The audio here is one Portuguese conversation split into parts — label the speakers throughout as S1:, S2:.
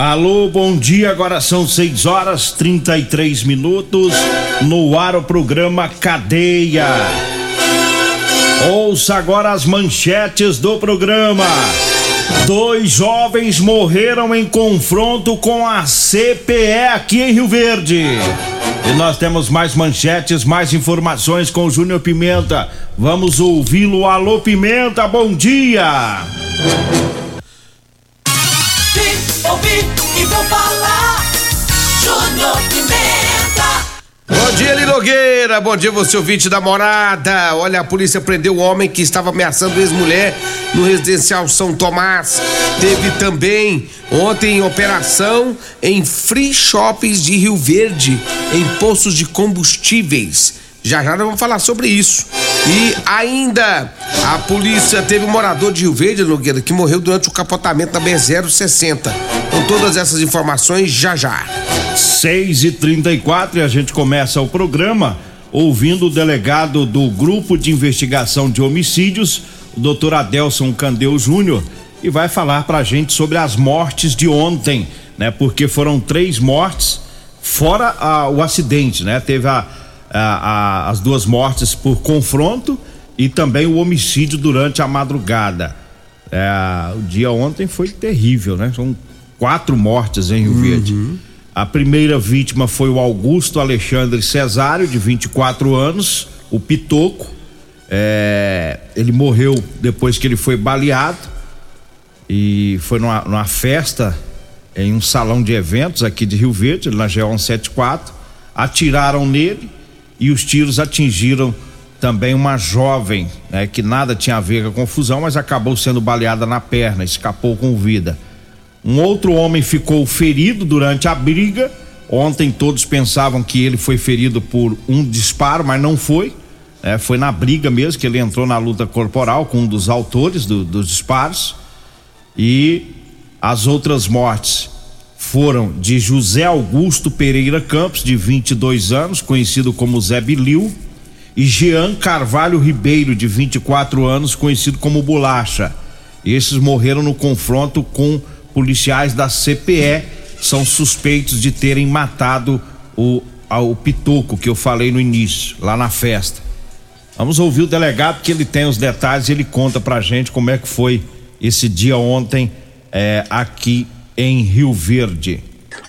S1: Alô, bom dia. Agora são 6 horas 33 minutos. No ar o programa Cadeia. Ouça agora as manchetes do programa. Dois jovens morreram em confronto com a CPE aqui em Rio Verde. E nós temos mais manchetes, mais informações com o Júnior Pimenta. Vamos ouvi-lo. Alô, Pimenta, bom dia.
S2: Vim, ouvi e vou falar. Júnior Pimenta.
S3: Bom dia, Linogueira. Bom dia, você ouvinte da morada. Olha, a polícia prendeu o homem que estava ameaçando ex-mulher no residencial São Tomás. Teve também ontem operação em free shops de Rio Verde, em postos de combustíveis. Já já nós vamos falar sobre isso. E ainda a polícia teve um morador de Rio Verde, Nogueira, que morreu durante o capotamento da B060. Com todas essas informações, já já.
S1: 6 e 34 e a gente começa o programa ouvindo o delegado do Grupo de Investigação de Homicídios, o doutor Adelson Candeu Júnior, e vai falar pra gente sobre as mortes de ontem, né? Porque foram três mortes, fora a, o acidente, né? Teve a, a, as duas mortes por confronto e também o homicídio durante a madrugada. É, o dia ontem foi terrível, né? São quatro mortes em Rio Verde. A primeira vítima foi o Augusto Alexandre Cesário, de 24 anos, o Pitoco. É, ele morreu depois que ele foi baleado e foi numa, numa festa em um salão de eventos aqui de Rio Verde, na GO 174. Atiraram nele e os tiros atingiram também uma jovem, né, que nada tinha a ver com a confusão, mas acabou sendo baleada na perna, escapou com vida. Um outro homem ficou ferido durante a briga. Ontem todos pensavam que ele foi ferido por um disparo, mas não foi. É, foi na briga mesmo que ele entrou na luta corporal com um dos autores do- dos disparos. E as outras mortes foram de José Augusto Pereira Campos, de 22 anos, conhecido como Zé Bilil, e Jean Carvalho Ribeiro, de 24 anos, conhecido como Bolacha. Esses morreram no confronto com policiais da CPE, são suspeitos de terem matado o, o Pitoco que eu falei no início, lá na festa. Vamos ouvir o delegado que ele tem os detalhes e ele conta pra gente como é que foi esse dia ontem eh, aqui em Rio Verde.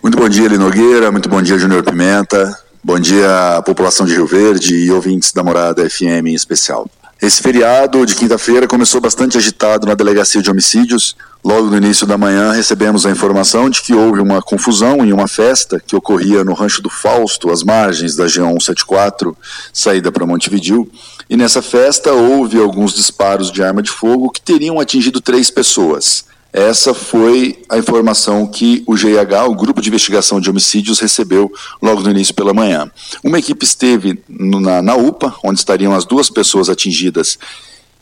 S4: Muito bom dia, Eli Nogueira. Muito bom dia, Júnior Pimenta. Bom dia, população de Rio Verde e ouvintes da Morada FM em especial. Esse feriado de quinta-feira começou bastante agitado na delegacia de homicídios. Logo no início da manhã recebemos a informação de que houve uma confusão em uma festa que ocorria no Rancho do Fausto, às margens da G 174, saída para Montevidil. E nessa festa houve alguns disparos de arma de fogo que teriam atingido três pessoas. Essa foi a informação que o GIH, o Grupo de Investigação de Homicídios, recebeu logo no início pela manhã. Uma equipe esteve na, na UPA, onde estariam as duas pessoas atingidas,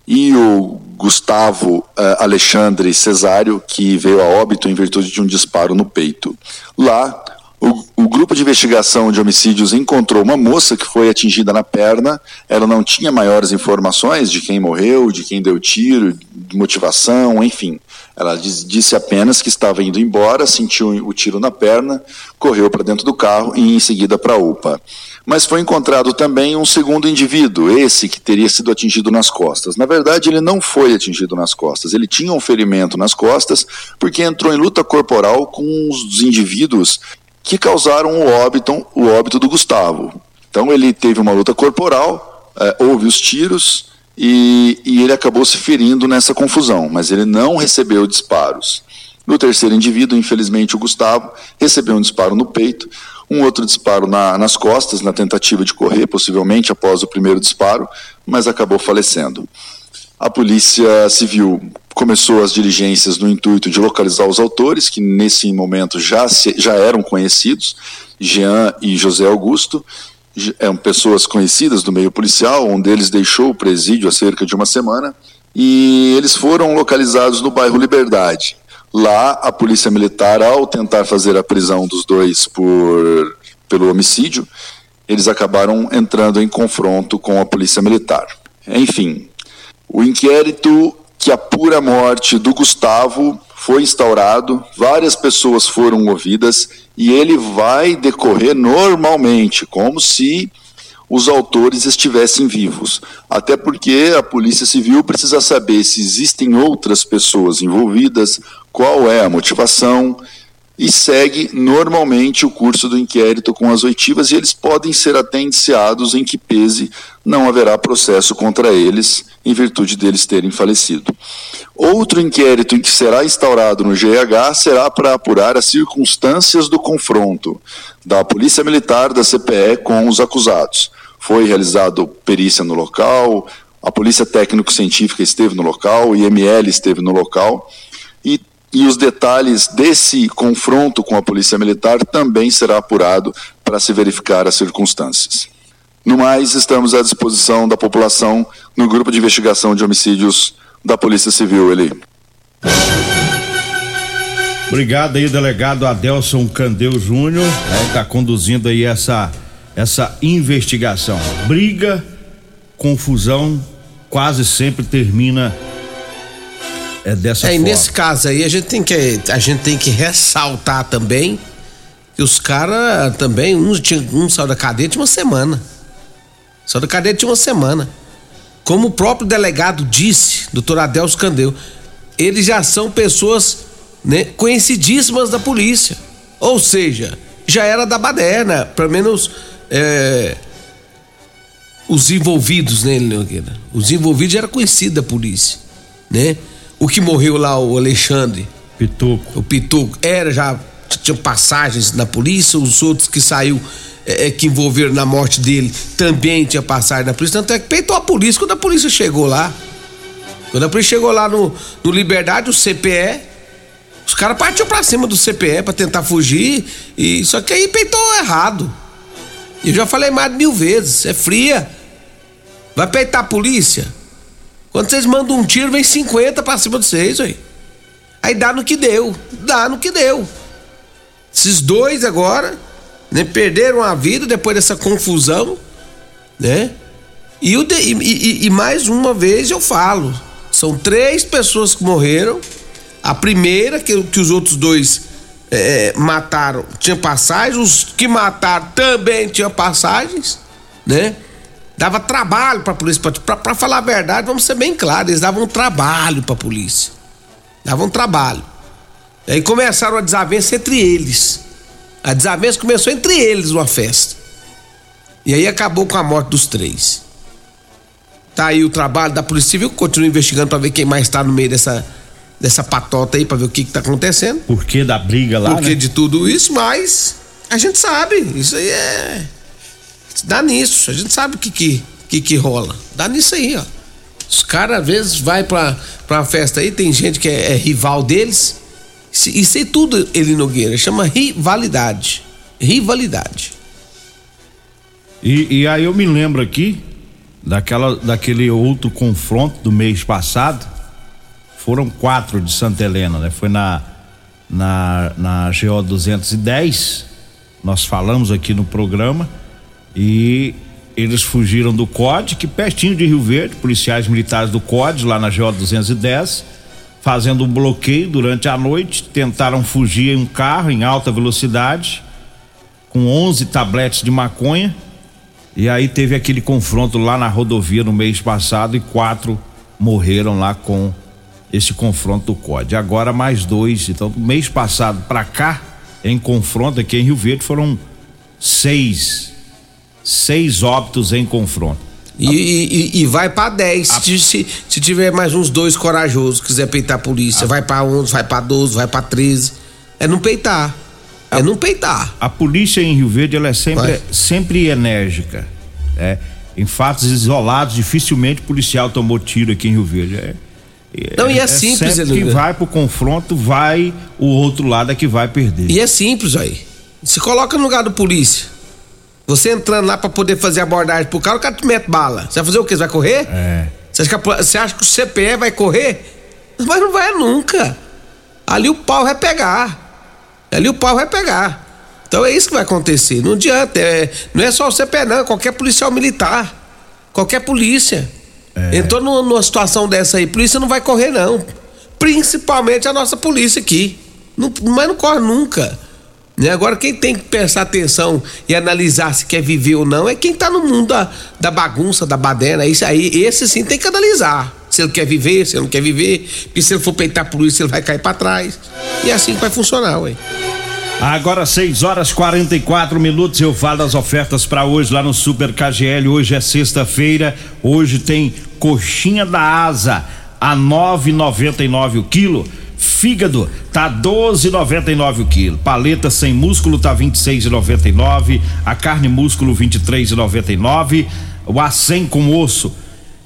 S4: e o Gustavo eh, Alexandre Cesário, que veio a óbito em virtude de um disparo no peito. Lá, O, o, grupo de investigação de homicídios encontrou uma moça que foi atingida na perna. Ela não tinha maiores informações de quem morreu, de quem deu tiro, de motivação, enfim. Ela diz, disse apenas que estava indo embora, sentiu o tiro na perna, correu para dentro do carro e em seguida para a UPA. Mas foi encontrado também um segundo indivíduo, esse que teria sido atingido nas costas. Na verdade, ele não foi atingido nas costas. Ele tinha um ferimento nas costas porque entrou em luta corporal com os indivíduos que causaram o óbito, o óbito do Gustavo. Então ele teve uma luta corporal, é, houve os tiros e, e ele acabou se ferindo nessa confusão, mas ele não recebeu disparos. No terceiro indivíduo, infelizmente, o Gustavo recebeu um disparo no peito, um outro disparo na, nas costas, na tentativa de correr, possivelmente após o primeiro disparo, mas acabou falecendo. A Polícia Civil começou as diligências no intuito de localizar os autores, que nesse momento já, se, já eram conhecidos, Jean e José Augusto, eram pessoas conhecidas do meio policial, um deles deixou o presídio há cerca de uma semana, e eles foram localizados no bairro Liberdade. Lá, a polícia militar, ao tentar fazer a prisão dos dois por, pelo homicídio, eles acabaram entrando em confronto com a polícia militar. Enfim, o inquérito que a morte do Gustavo foi instaurado, várias pessoas foram ouvidas e ele vai decorrer normalmente, como se os autores estivessem vivos. Até porque a Polícia Civil precisa saber se existem outras pessoas envolvidas, qual é a motivação e segue normalmente o curso do inquérito com as oitivas e eles podem ser até indiciados em que pese não haverá processo contra eles em virtude deles terem falecido. Outro inquérito em que será instaurado no GH será para apurar as circunstâncias do confronto da Polícia Militar da CPE com os acusados. Foi realizado perícia no local, a Polícia Técnico-Científica esteve no local, o IML esteve no local e os detalhes desse confronto com a Polícia Militar também será apurado para se verificar as circunstâncias. No mais, estamos à disposição da população no grupo de investigação de homicídios da Polícia Civil, Eli.
S1: Obrigado aí, delegado Adelson Candeu Júnior, né, está conduzindo aí essa, essa investigação. Briga, confusão, quase sempre termina é dessa é,
S3: forma. E nesse caso aí a gente tem que a gente tem que ressaltar também que os caras também um, um saiu da cadeia tinha uma semana. Saiu da cadeia tinha uma semana. Como o próprio delegado disse, doutor Adelso Candeu, eles já são pessoas né, conhecidíssimas da polícia. Ou seja, já era da baderna, pelo menos é, os envolvidos, né? Os envolvidos já eram conhecidos da polícia, né? O que morreu lá, o Alexandre.
S1: Pituco.
S3: O Pituco. Era já. Tinha passagens na polícia, os outros que saiu. É, é, que envolveram na morte dele também tinha passagem na polícia. Tanto é que peitou a polícia quando a polícia chegou lá. Quando a polícia chegou lá no, no Liberdade, o CPE, os caras partiu pra cima do CPE pra tentar fugir. E, só que aí peitou errado. Eu já falei mais de mil vezes. É fria. Vai peitar a polícia? Quando vocês mandam um tiro, vem 50 pra cima de vocês, aí. Aí dá no que deu. Dá no que deu. Esses dois agora, né, perderam a vida depois dessa confusão, né? E, o de, e, e, e mais uma vez eu falo: são três pessoas que morreram. A primeira, que, que os outros dois é, mataram, tinha passagens. Os que mataram também tinham passagens, né? Dava trabalho para a polícia. Para falar a verdade, vamos ser bem claros, eles davam trabalho para a polícia. Davam trabalho. Aí começaram a desavença entre eles. A desavença começou entre eles uma festa. E aí acabou com a morte dos três. Tá aí o trabalho da Polícia Civil, continua investigando para ver quem mais está no meio dessa, dessa patota aí, para ver o que, que tá acontecendo.
S1: Por que da briga lá?
S3: Por que né? de tudo isso, mas a gente sabe. Isso aí é Dá nisso, a gente sabe o que que, que, que rola. Dá nisso aí, ó. Os caras às vezes vai pra, pra festa aí, tem gente que é, é rival deles. Isso aí tudo, ele Nogueira, chama rivalidade. Rivalidade.
S1: E, e aí eu me lembro aqui daquela, daquele outro confronto do mês passado. Foram quatro de Santa Helena, né? Foi na, na, na GO 210 Nós falamos aqui no programa e eles fugiram do COD, que pertinho de Rio Verde, policiais militares do COD, lá na GO 210, fazendo um bloqueio durante a noite, tentaram fugir em um carro em alta velocidade, com 11 tabletes de maconha. E aí teve aquele confronto lá na rodovia no mês passado e quatro morreram lá com esse confronto do COD. Agora mais dois. Então, do mês passado para cá, em confronto aqui em Rio Verde, foram seis. Seis óbitos em confronto.
S3: E, e, e vai pra 10. Se, se, se tiver mais uns dois corajosos, quiser peitar a polícia, vai pra 11, vai pra 12, vai pra 13. É não peitar. É não peitar.
S1: A polícia em Rio Verde ela é sempre,
S3: Vai.
S1: sempre enérgica. É, em fatos isolados, dificilmente o policial tomou tiro aqui em Rio Verde. É,
S3: Não, e é simples,
S1: sempre que vai pro confronto, vai o outro lado é que vai perder.
S3: E é simples aí. Se coloca no lugar do polícia. Você entrando lá pra poder fazer abordagem pro cara, o cara te mete bala. Você vai fazer o quê? Você vai correr?
S1: É.
S3: Você acha, que a você acha que o CPE vai correr? Mas não vai nunca. Ali o pau vai pegar. Ali o pau vai pegar. Então é isso que vai acontecer. Não adianta. é- não é só o CPE, não. é Qualquer policial militar. Qualquer polícia. Entrou numa, numa situação dessa aí. Polícia não vai correr, não. Principalmente a nossa polícia aqui. Não- mas não corre nunca. Né? Agora, quem tem que prestar atenção e analisar se quer viver ou não é quem tá no mundo da, da bagunça, da baderna. Isso aí, esse sim tem que analisar. Se ele quer viver, se ele não quer viver. Porque se ele for peitar a polícia, ele vai cair pra trás. E é assim que vai funcionar, ué.
S1: Agora 6 horas 44 minutos eu falo das ofertas para hoje lá no Super KGL. Hoje é sexta-feira. Hoje tem coxinha da asa a 9,99 o quilo. Fígado tá 12,99 o quilo. Paleta sem músculo tá 26,99. A carne músculo 23,99. O acém com osso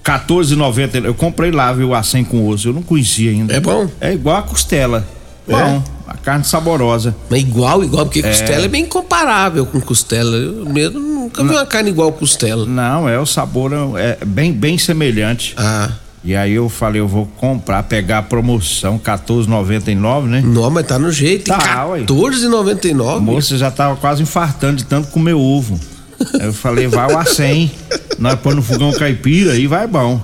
S1: 14,90. Eu comprei lá, viu, o acém com osso. Eu não conhecia ainda.
S3: É bom?
S1: É igual a costela.
S3: É?
S1: Bom, a carne saborosa.
S3: Mas igual, igual, porque costela é bem comparável com costela. Eu mesmo nunca vi uma carne igual costela.
S1: Não, é o sabor é bem bem semelhante.
S3: Ah,
S1: E aí eu falei, eu vou comprar, pegar a promoção 14,99, né?
S3: não, mas tá no jeito.
S1: Tá, ué.
S3: R$14,99.
S1: A moça já tava quase infartando de tanto comer ovo. Aí eu falei, vai o A100. Nós põe no fogão caipira e vai bom.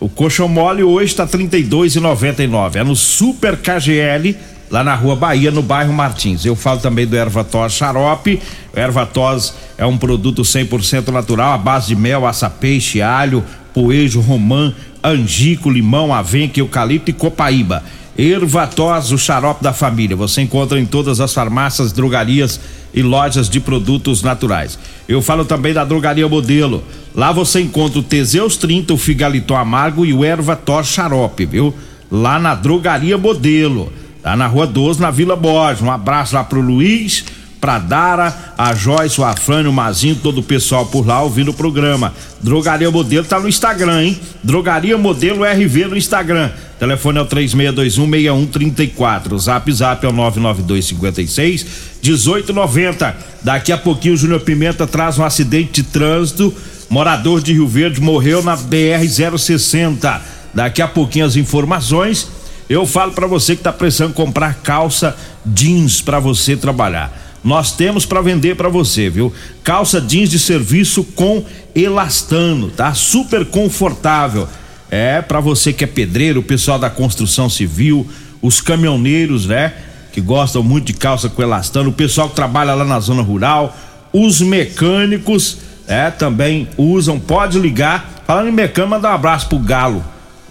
S1: O coxão mole hoje tá 32,99. É no Super KGL, lá na Rua Bahia, no bairro Martins. Eu falo também do Ervatos Xarope. O Ervatos é um produto 100% natural, à base de mel, açapeixe, alho, poejo, romã, angico, limão, avenca, eucalipto e copaíba. Ervatos, o xarope da família. Você encontra em todas as farmácias, drogarias e lojas de produtos naturais. Eu falo também da Drogaria Modelo. Lá você encontra o Teseus 30, o Figaliton Amargo e o Ervatos Xarope, viu? Lá na Drogaria Modelo. Tá na Rua 12, na Vila Borges. Um abraço lá pro Luiz, pra Dara, a Joyce, o Afrânio, o Mazinho, todo o pessoal por lá ouvindo o programa. Drogaria Modelo tá no Instagram, hein? Drogaria Modelo RV no Instagram. Telefone é o 36216134. Zap Zap é o 99256 1890. Daqui a pouquinho o Júnior Pimenta traz um acidente de trânsito. Morador de Rio Verde morreu na BR 060. Daqui a pouquinho as informações. Eu falo pra você que tá precisando comprar calça jeans pra você trabalhar. Nós temos pra vender pra você, viu? Calça jeans de serviço com elastano, tá? Super confortável. É pra você que é pedreiro, o pessoal da construção civil, os caminhoneiros, né? Que gostam muito de calça com elastano, o pessoal que trabalha lá na zona rural, os mecânicos, é, também usam, pode ligar. Falando em mecânico, manda um abraço pro Galo.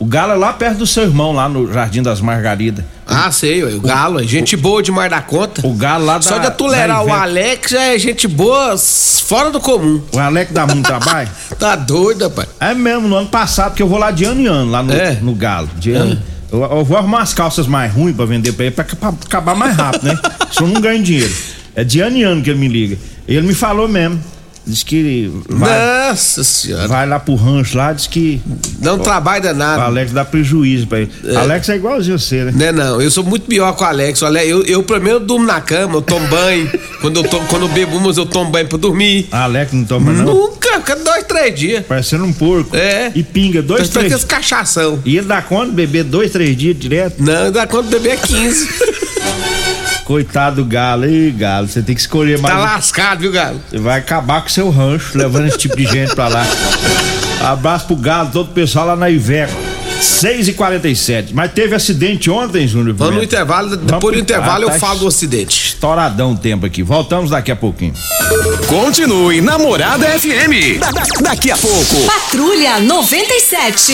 S1: O Galo é lá perto do seu irmão, lá no Jardim das Margaridas.
S3: Ah, sei, o Galo, é gente boa demais da conta.
S1: O Galo lá da.
S3: Só de tolerar o. Alex é gente boa fora do comum.
S1: O Alex dá muito trabalho?
S3: Tá doido, rapaz.
S1: É mesmo, no ano passado, que eu vou lá de ano em ano, lá no,
S3: É?
S1: no Galo. De ano. Eu, eu vou arrumar as calças mais ruins pra vender pra ele, pra, pra acabar mais rápido, né? Eu não ganho dinheiro. É de ano em ano que ele me liga. Ele me falou mesmo. Diz que vai,
S3: Nossa senhora.
S1: vai lá pro rancho lá, diz que
S3: Não trabalho
S1: o
S3: danado.
S1: Alex dá prejuízo pra ele. Alex é igualzinho você, né?
S3: Né, não, eu sou muito pior que o Alex. O Ale- Eu, eu primeiro durmo na cama, eu tomo banho. quando, eu tomo, quando eu bebo umas, eu tomo banho pra dormir.
S1: Alex não toma não.
S3: Nunca, fica dois, três dias.
S1: Parecendo um porco.
S3: É.
S1: E pinga dois,
S3: Parece
S1: três.
S3: aqueles cachação.
S1: E ele dá conta de beber dois, três dias direto.
S3: Não, dá conta de beber 15.
S1: Coitado do galo, ei, galo, você tem que escolher mais.
S3: Tá lascado, viu, Galo?
S1: Você vai acabar com seu rancho, levando esse tipo de gente pra lá. Abraço pro galo, todo o pessoal lá na Iveco. 6 e 47 Mas teve acidente ontem, Júnior.
S3: Vamos no intervalo, depois do intervalo
S1: Ah, tá
S3: eu falo do acidente.
S1: Estouradão o tempo aqui. Voltamos daqui a pouquinho.
S5: Continue Namorada FM. Da- da- daqui a pouco.
S6: Patrulha 97.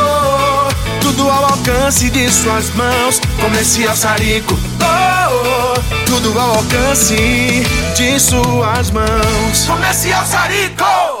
S7: tudo ao alcance de suas mãos. Comercial Sarico. Oh, oh, tudo ao alcance de suas mãos. Comercial Sarico.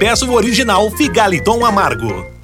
S8: peça o original Figaliton Amargo.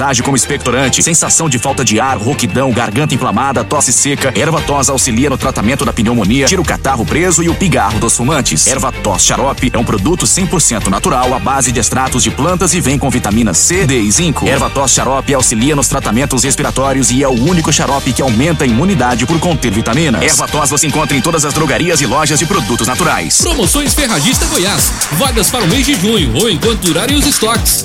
S9: age como expectorante. Sensação de falta de ar, rouquidão, garganta inflamada, tosse seca. Erva tos auxilia no tratamento da pneumonia, tira o catarro preso e o pigarro dos fumantes. Erva tos xarope é um produto 100% natural à base de extratos de plantas e vem com vitamina C, D e zinco. Erva tos xarope auxilia nos tratamentos respiratórios e é o único xarope que aumenta a imunidade por conter vitaminas. Erva tos você encontra em todas as drogarias e lojas de produtos naturais.
S10: Promoções Ferragista Goiás. Vagas para o mês de junho ou enquanto durarem os estoques.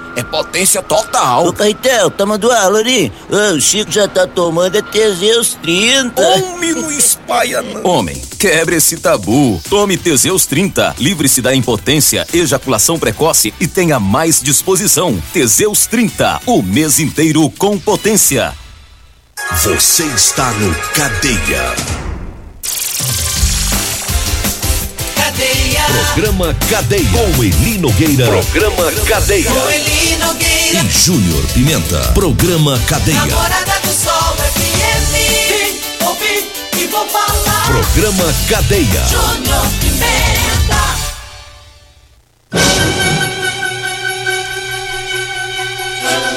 S11: é potência total.
S12: Ô, Caetel, tá mandando? Ô, o Chico já tá tomando é Teseus 30.
S11: Homem, não espalha não.
S9: Homem, quebre esse tabu. Tome Teseus 30. Livre-se da impotência, ejaculação precoce e tenha mais disposição. Teseus 30. O mês inteiro com potência.
S13: Você está no Cadeia.
S2: Cadeia.
S13: Programa Cadeia. Com Eli Nogueira. Programa Cadeia.
S2: Com Eli Nogueira.
S13: E Júnior Pimenta. Programa Cadeia.
S2: Namorada do Sol FM. Vim, ouvi e vou falar.
S13: Programa Cadeia.
S2: Júnior Pimenta.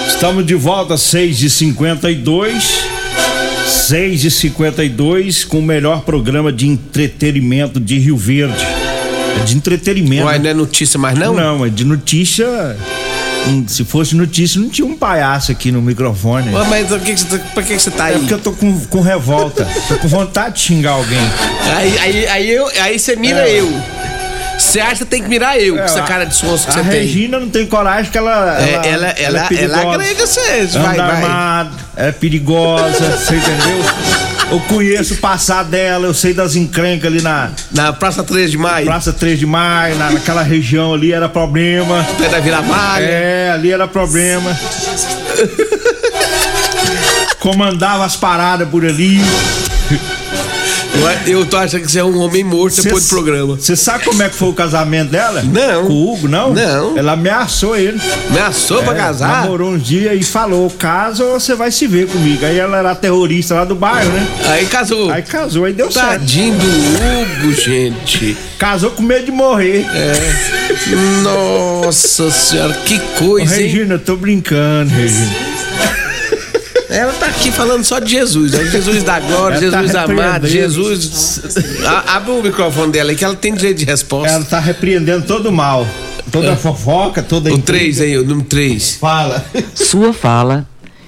S1: Estamos de volta, 6 e 52 6 e 52 com o melhor programa de entretenimento de Rio Verde. É de entretenimento.
S3: Ué, não é notícia mais não?
S1: Não, é de notícia. Hum, Se fosse notícia, não tinha um palhaço aqui no microfone.
S3: Ué, mas por que, você tá, por que, você tá aí?
S1: É porque eu tô com, com revolta. tô com vontade de xingar alguém.
S3: Aí, aí, aí, eu, aí você mira
S1: É.
S3: eu. Você acha que tem que mirar eu, com essa cara de sonso que
S1: a
S3: você tem.
S1: Regina não tem coragem que ela.
S3: É,
S1: ela,
S3: ela- ela-
S1: é perigosa.
S3: ela agrega você, vai,
S1: Anda
S3: vai.
S1: armada, é perigosa, você entendeu? Eu conheço o passado dela, eu sei das encrencas ali na.
S3: Na Praça 3 de Maio.
S1: Praça 3 de Maio, na- naquela região ali era problema.
S3: Pé da Vila.
S1: É, ali era problema. Comandava as paradas por ali.
S3: Eu, eu tô achando que você é um homem morto depois do programa.
S1: Você sabe como é que foi o casamento dela?
S3: Não.
S1: Com o Hugo, não?
S3: Não.
S1: Ela ameaçou ele.
S3: Ameaçou pra
S1: É,
S3: casar?
S1: Namorou uns dias e falou: caso ou você vai se ver comigo. Aí ela era terrorista lá do bairro, né?
S3: Aí casou.
S1: Aí casou, aí deu certo.
S3: Tadinho do Hugo, gente.
S1: Casou com medo de morrer.
S3: É. Nossa senhora, que coisa,
S1: Ô,
S3: hein?
S1: Regina, eu tô brincando, Regina.
S3: Ela tá aqui falando só de Jesus, né? Jesus da glória,
S1: Ela tá
S3: Jesus amado,
S1: repreendendo.
S3: Jesus. A- Abre o microfone dela aí que ela tem direito de resposta.
S1: Ela tá repreendendo todo o mal. Toda a fofoca, toda a
S3: O
S1: intriga.
S3: 3 aí, o número 3.
S1: Fala.
S14: Sua fala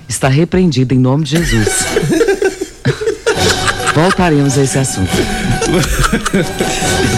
S14: está repreendida em nome de Jesus. Voltaremos a esse assunto.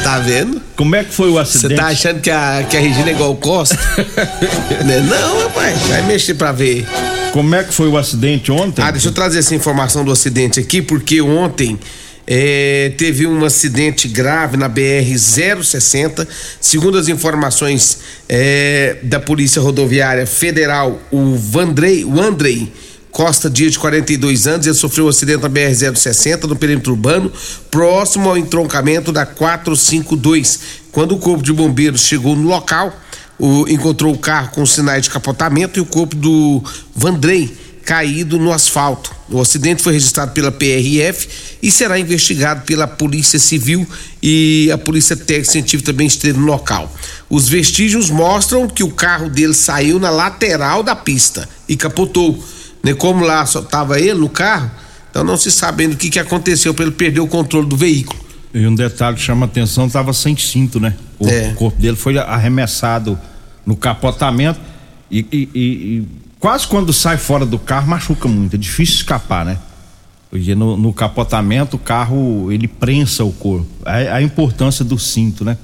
S3: Tá vendo?
S1: Como é que foi o
S3: Você
S1: acidente?
S3: tá achando que a, que a Regina é igual o Costa? Né? Não, rapaz, vai mexer pra ver.
S1: Como é que foi o acidente ontem?
S3: Ah, deixa eu trazer essa informação do acidente aqui, porque ontem é, teve um acidente grave na BR-060. Segundo as informações é, da Polícia Rodoviária Federal, o Vandrei, o Andrei Costa Dias, de 42 anos, ele sofreu um acidente na BR-060 no perímetro urbano, próximo ao entroncamento da 452. Quando o corpo de bombeiros chegou no local, o- encontrou o carro com sinais de capotamento e o corpo do Vandrei caído no asfalto. O acidente foi registrado pela PRF e será investigado pela Polícia Civil e a Polícia Técnica Científica também esteve no local. Os vestígios mostram que o carro dele saiu na lateral da pista e capotou. Né? Como lá só estava ele no carro, então não se sabe o que, que aconteceu para ele perder o controle do veículo.
S1: E um detalhe que chama atenção, tava sem cinto, né? O
S3: É.
S1: corpo dele foi arremessado no capotamento e, e- e- e quase quando sai fora do carro machuca muito, é difícil escapar, né? Porque no, no capotamento o carro ele prensa o corpo. A, a importância do cinto, né?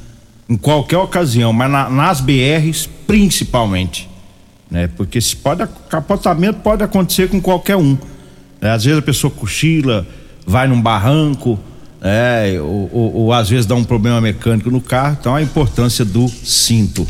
S1: Em qualquer ocasião, mas na- nas BRs principalmente, né? Porque se pode capotamento pode acontecer com qualquer um. né? Às vezes a pessoa cochila, vai num barranco, é, ou, ou- ou às vezes dá um problema mecânico no carro, então a importância do cinto.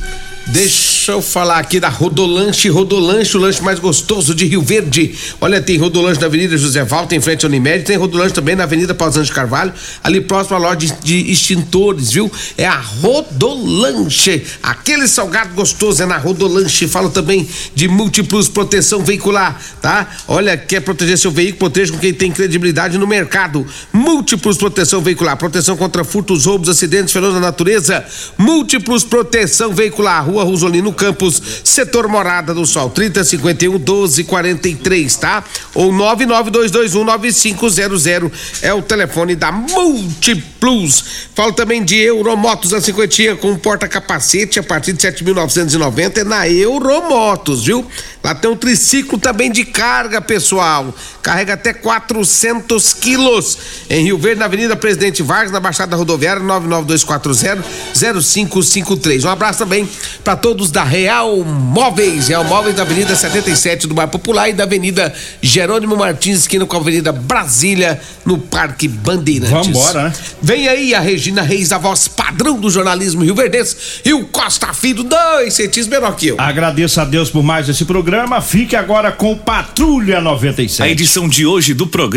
S3: Deixa eu falar aqui da Rodolanche, Rodolanche, o lanche mais gostoso de Rio Verde. Olha, tem Rodolanche na Avenida José Valta, em frente ao Unimed, tem Rodolanche também na Avenida Pausante Carvalho, ali próximo à loja de, de extintores, viu? É a Rodolanche, aquele salgado gostoso é na Rodolanche. Falo também de Múltiplos Proteção Veicular, tá? Olha, quer proteger seu veículo, proteja com quem tem credibilidade no mercado. Múltiplos Proteção Veicular, proteção contra furtos, roubos, acidentes, fenômenos da natureza. Múltiplos Proteção Veicular, Rua Rosolino Campos, setor Morada do Sol, 3051 1243, tá? Ou 99221 9500 é o telefone da Múltiplos. Falo também de Euromotos, a cinquentinha com porta-capacete a partir de 7.990 é na Euromotos, viu? Lá tem um triciclo também de carga, pessoal. Carrega até 400 quilos. Em Rio Verde, na Avenida Presidente Vargas, na Baixada Rodoviária, 99240-0553. Um abraço também para todos da Real Móveis. Real Móveis da Avenida 77 do Bairro Popular e da Avenida Jerônimo Martins, esquina com a Avenida Brasília, no Parque Bandeirantes.
S1: Vambora, né?
S3: Vem aí a Regina Reis, a voz padrão do jornalismo rio verdense, e o Costa Filho, dois centímetros menor que eu.
S1: Agradeço a Deus por mais esse programa. Fique agora com Patrulha 97.
S15: A edição de hoje do programa